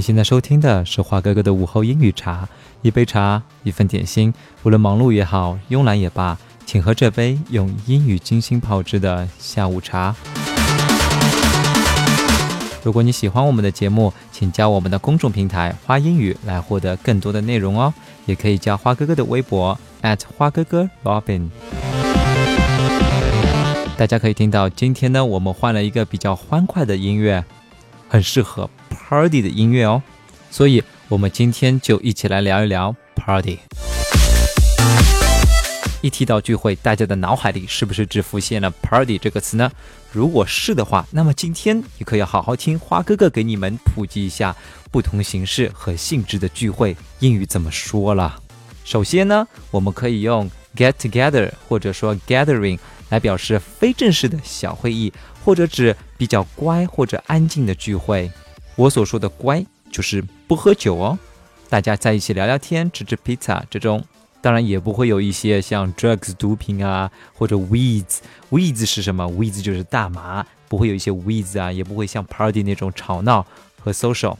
现在收听的是华哥哥的午后英语茶，一杯茶，一份点心。无论忙碌也好，慵懒也罢，请喝这杯用英语精心泡制的下午茶。如果你喜欢我们的节目，请加我们的公众平台“花英语”来获得更多的内容哦。也可以加花哥哥的微博花哥哥 Robin。大家可以听到，今天呢，我们换了一个比较欢快的音乐，很适合。Party 的音乐哦，所以我们今天就一起来聊一聊 Party。一提到聚会，大家的脑海里是不是只浮现了 Party 这个词呢？如果是的话，那么今天你可要好好听花哥哥给你们普及一下不同形式和性质的聚会英语怎么说了。首先呢，我们可以用 get together 或者说 gathering 来表示非正式的小会议，或者指比较乖或者安静的聚会。我所说的乖，就是不喝酒哦，大家在一起聊聊天、吃吃披萨这种，当然也不会有一些像 drugs 毒品啊，或者 weeds。weeds 是什么？weeds 就是大麻，不会有一些 weeds 啊，也不会像 party 那种吵闹和 social。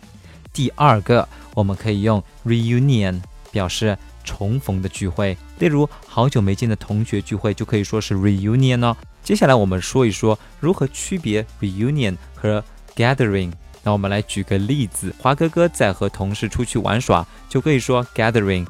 第二个，我们可以用 reunion 表示重逢的聚会，例如好久没见的同学聚会就可以说是 reunion 哦。接下来我们说一说如何区别 reunion 和 gathering。那我们来举个例子，花哥哥在和同事出去玩耍，就可以说 gathering；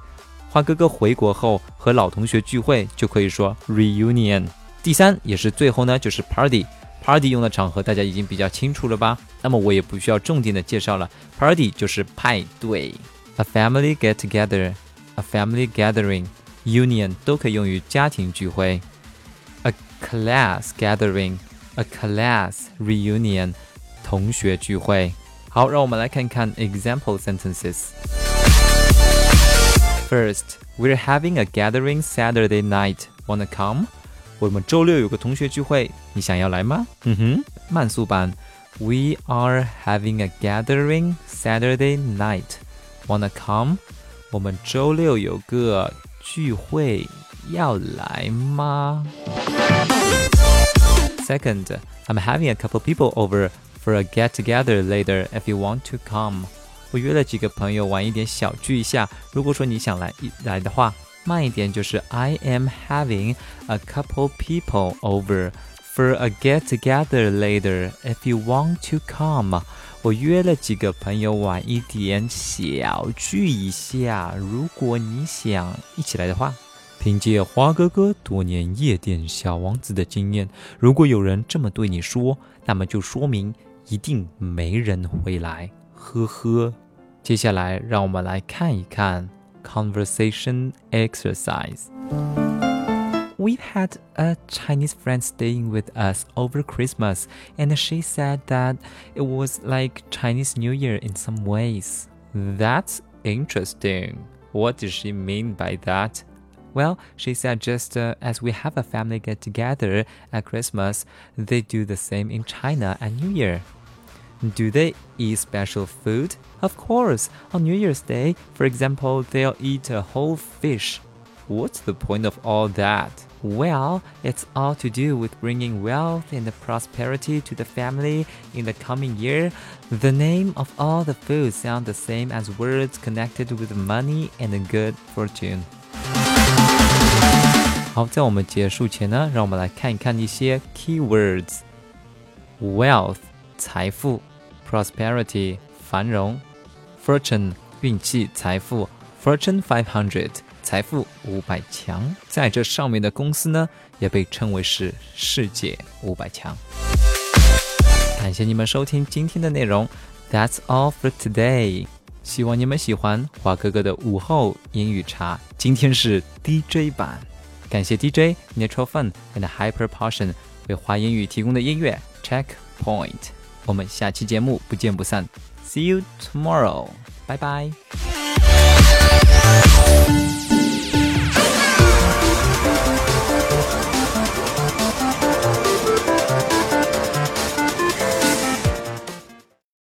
花哥哥回国后和老同学聚会，就可以说 reunion。第三也是最后呢，就是 party。party 用的场合大家已经比较清楚了吧？那么我也不需要重点的介绍了，party 就是派对，a family get together，a family gathering，union 都可以用于家庭聚会，a class gathering，a class reunion。同学聚会。好，让我们来看看 example sentences. First, we're having a gathering Saturday night. Wanna come? 我们周六有个同学聚会，你想要来吗？嗯哼，慢速版。We are having a gathering Saturday night. Wanna come? 我们周六有个聚会，要来吗？Second, I'm having a couple people over for a get together later if you want to come。我约了几个朋友玩一点小聚一下，如果说你想来一来的话，慢一点就是 I am having a couple people over for a get together later if you want to come。我约了几个朋友玩一点小聚一下，如果你想一起来的话。凭借花哥哥多年夜店小王子的经验，如果有人这么对你说，那么就说明一定没人会来，呵呵。接下来，让我们来看一看 conversation exercise。We've had a Chinese friend staying with us over Christmas, and she said that it was like Chinese New Year in some ways. That's interesting. What does she mean by that? Well, she said just uh, as we have a family get together at Christmas, they do the same in China at New Year. Do they eat special food? Of course. On New Year's Day, for example, they'll eat a whole fish. What's the point of all that? Well, it's all to do with bringing wealth and prosperity to the family in the coming year. The name of all the foods sound the same as words connected with money and good fortune. 好，在我们结束前呢，让我们来看一看一些 keywords：wealth 财富，prosperity 繁荣，fortune 运气财富，fortune five hundred 财富五百强。在这上面的公司呢，也被称为是世界五百强。感谢你们收听今天的内容，That's all for today。希望你们喜欢华哥哥的午后英语茶。今天是 DJ 版。感谢 DJ Natural Fun and Hyper Potion 为华英语提供的音乐 Checkpoint。我们下期节目不见不散。See you tomorrow，拜拜。